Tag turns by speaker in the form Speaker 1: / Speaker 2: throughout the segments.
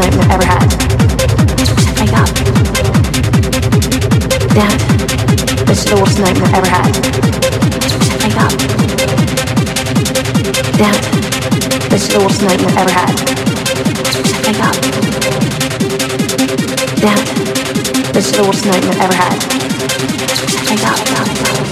Speaker 1: night I've ever had. It's worse than wake up. Dad, this is the worst night I've ever had. It's worse than wake up. Dad, this is the worst night I've ever had. It's worse than wake up. Dad, this is the worst night I've ever had. It's worse than wake up.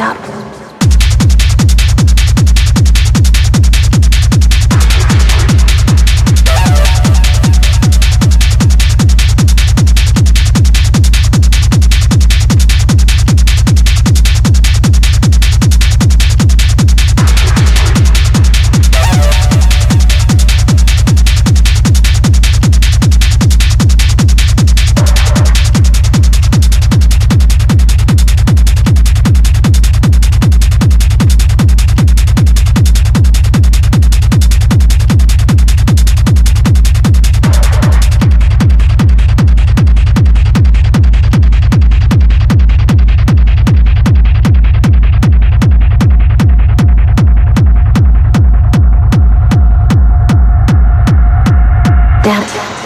Speaker 1: だ。Down.